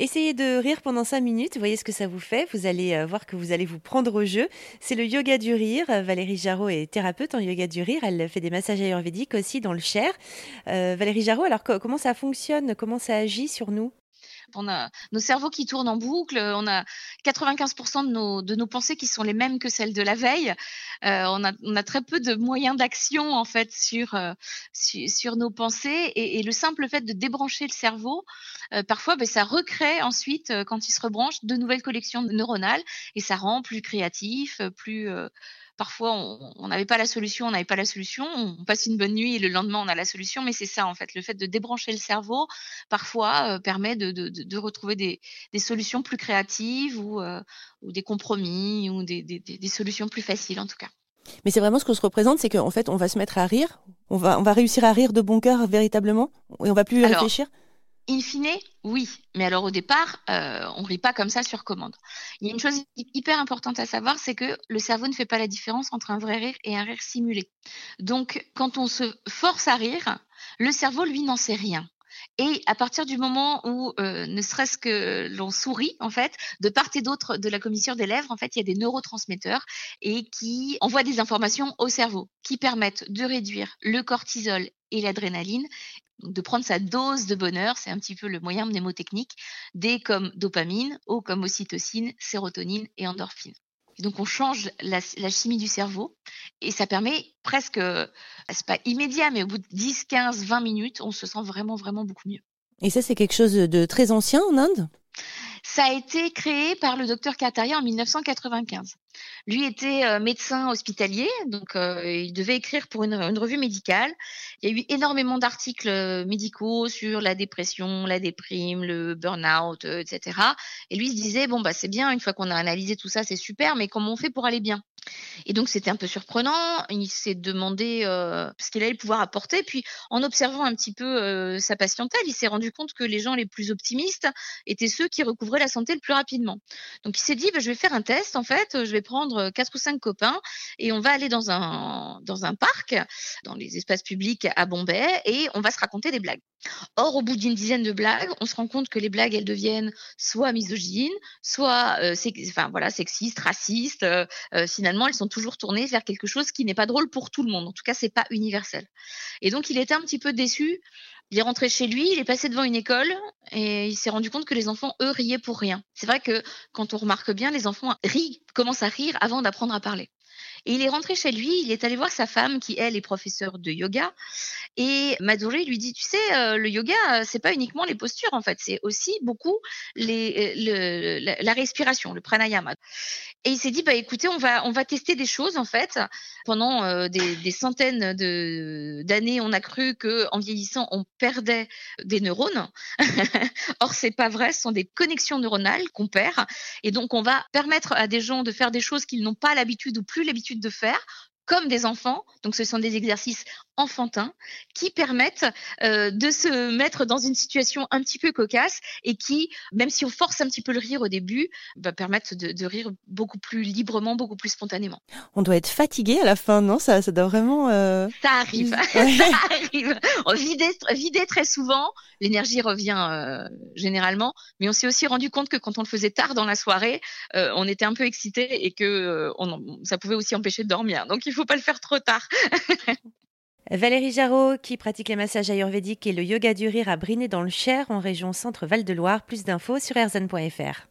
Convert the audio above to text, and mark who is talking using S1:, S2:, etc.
S1: Essayez de rire pendant 5 minutes, voyez ce que ça vous fait. Vous allez euh, voir que vous allez vous prendre au jeu. C'est le yoga du rire. Valérie Jarot est thérapeute en yoga du rire. Elle fait des massages ayurvédiques aussi dans le Cher. Euh, Valérie Jarot, alors comment ça fonctionne? Comment ça agit sur nous?
S2: On a nos cerveaux qui tournent en boucle, on a 95% de nos, de nos pensées qui sont les mêmes que celles de la veille. Euh, on, a, on, a, très peu de moyens d'action en fait sur, euh, sur, nos pensées et, le simple fait de débrancher le cerveau, euh, parfois ben, ça recrée ensuite, quand il se rebranche, de nouvelles collections neuronales et ça rend plus créatif, plus parfois on n'avait pas la solution, on n'avait pas la solution, on passe une bonne nuit et le lendemain on a la solution, mais c'est ça en fait, le fait de débrancher le cerveau parfois euh, permet de, de, de, retrouver des, des, solutions plus créatives ou, euh, ou des compromis ou des, des, des, solutions plus faciles en tout cas.
S1: Mais c'est vraiment ce qu'on se représente, c'est qu'en fait on va se mettre à rire, on va, on va réussir à rire de bon cœur véritablement. Et on va plus réfléchir
S2: In fine, oui. Mais alors au départ, euh, on ne rit pas comme ça sur commande. Il y a une chose hyper importante à savoir, c'est que le cerveau ne fait pas la différence entre un vrai rire et un rire simulé. Donc quand on se force à rire, le cerveau, lui, n'en sait rien. Et à partir du moment où, euh, ne serait-ce que l'on sourit, en fait, de part et d'autre de la commissure des lèvres, en fait, il y a des neurotransmetteurs et qui envoient des informations au cerveau qui permettent de réduire le cortisol et l'adrénaline de prendre sa dose de bonheur, c'est un petit peu le moyen mnémotechnique, D comme dopamine, O comme ocytocine, sérotonine et endorphine. Donc on change la, chimie du cerveau et ça permet presque, c'est pas immédiat, mais au bout de 10, 15, 20 minutes, on se sent vraiment, vraiment beaucoup mieux.
S1: Et ça, c'est quelque chose de très ancien en Inde?
S2: Ça a été créé par le docteur Kataria en 1995. Lui était euh, médecin hospitalier, donc euh, il devait écrire pour une, revue médicale. Il y a eu énormément d'articles euh, médicaux sur la dépression, la déprime, le burn-out, etc. Et lui se disait bon bah c'est bien, une fois qu'on a analysé tout ça, c'est super, mais comment on fait pour aller bien? Et donc c'était un peu surprenant. Il s'est demandé euh, ce qu'il allait pouvoir apporter. Puis en observant un petit peu euh, sa patientèle, il s'est rendu compte que les gens les plus optimistes étaient ceux qui recouvraient la santé le plus rapidement. Donc il s'est dit, bah, je vais faire un test en fait. Je vais prendre quatre ou cinq copains et on va aller dans un dans un parc, dans les espaces publics à Bombay, et on va se raconter des blagues. Or, au bout d'une dizaine de blagues, on se rend compte que les blagues, elles deviennent soit misogynes, soit euh, enfin, voilà, sexistes, racistes. Euh, euh, finalement, elles sont toujours tournées vers quelque chose qui n'est pas drôle pour tout le monde. En tout cas, c'est pas universel. Et donc, il était un petit peu déçu. Il est rentré chez lui, il est passé devant une école et il s'est rendu compte que les enfants, eux, riaient pour rien. C'est vrai que quand on remarque bien, les enfants rient, commencent à rire avant d'apprendre à parler. Et il est rentré chez lui, il est allé voir sa femme qui, elle, est professeure de yoga. Et Madhuri lui dit, tu sais, euh, le yoga, euh, c'est pas uniquement les postures, en fait, c'est aussi beaucoup euh, la, respiration, le pranayama. Et il s'est dit, bah écoutez, on va, on va tester des choses, en fait. Pendant des, des, centaines d'années, on a cru que en vieillissant, on perdait des neurones. Or, c'est pas vrai, ce sont des connexions neuronales qu'on perd. Et donc, on va permettre à des gens de faire des choses qu'ils n'ont pas l'habitude ou plus l'habitude de faire comme des enfants. Donc, ce sont des exercices enfantins qui permettent euh, de se mettre dans une situation un petit peu cocasse et qui, même si on force un petit peu le rire au début, va permettre de, rire beaucoup plus librement, beaucoup plus spontanément.
S1: On doit être fatigué à la fin, non? Ça, ça doit vraiment. Euh,
S2: ça arrive, ça arrive. Vider, très souvent, l'énergie revient euh, généralement, mais on s'est aussi rendu compte que quand on le faisait tard dans la soirée, on était un peu excité et que ça pouvait aussi empêcher de dormir. Donc il faut pas le faire trop tard.
S1: Valérie Jarot, qui pratique les massages ayurvédiques et le yoga du rire à Briné dans le Cher, en région Centre-Val de Loire. Plus d'infos sur erzan.fr.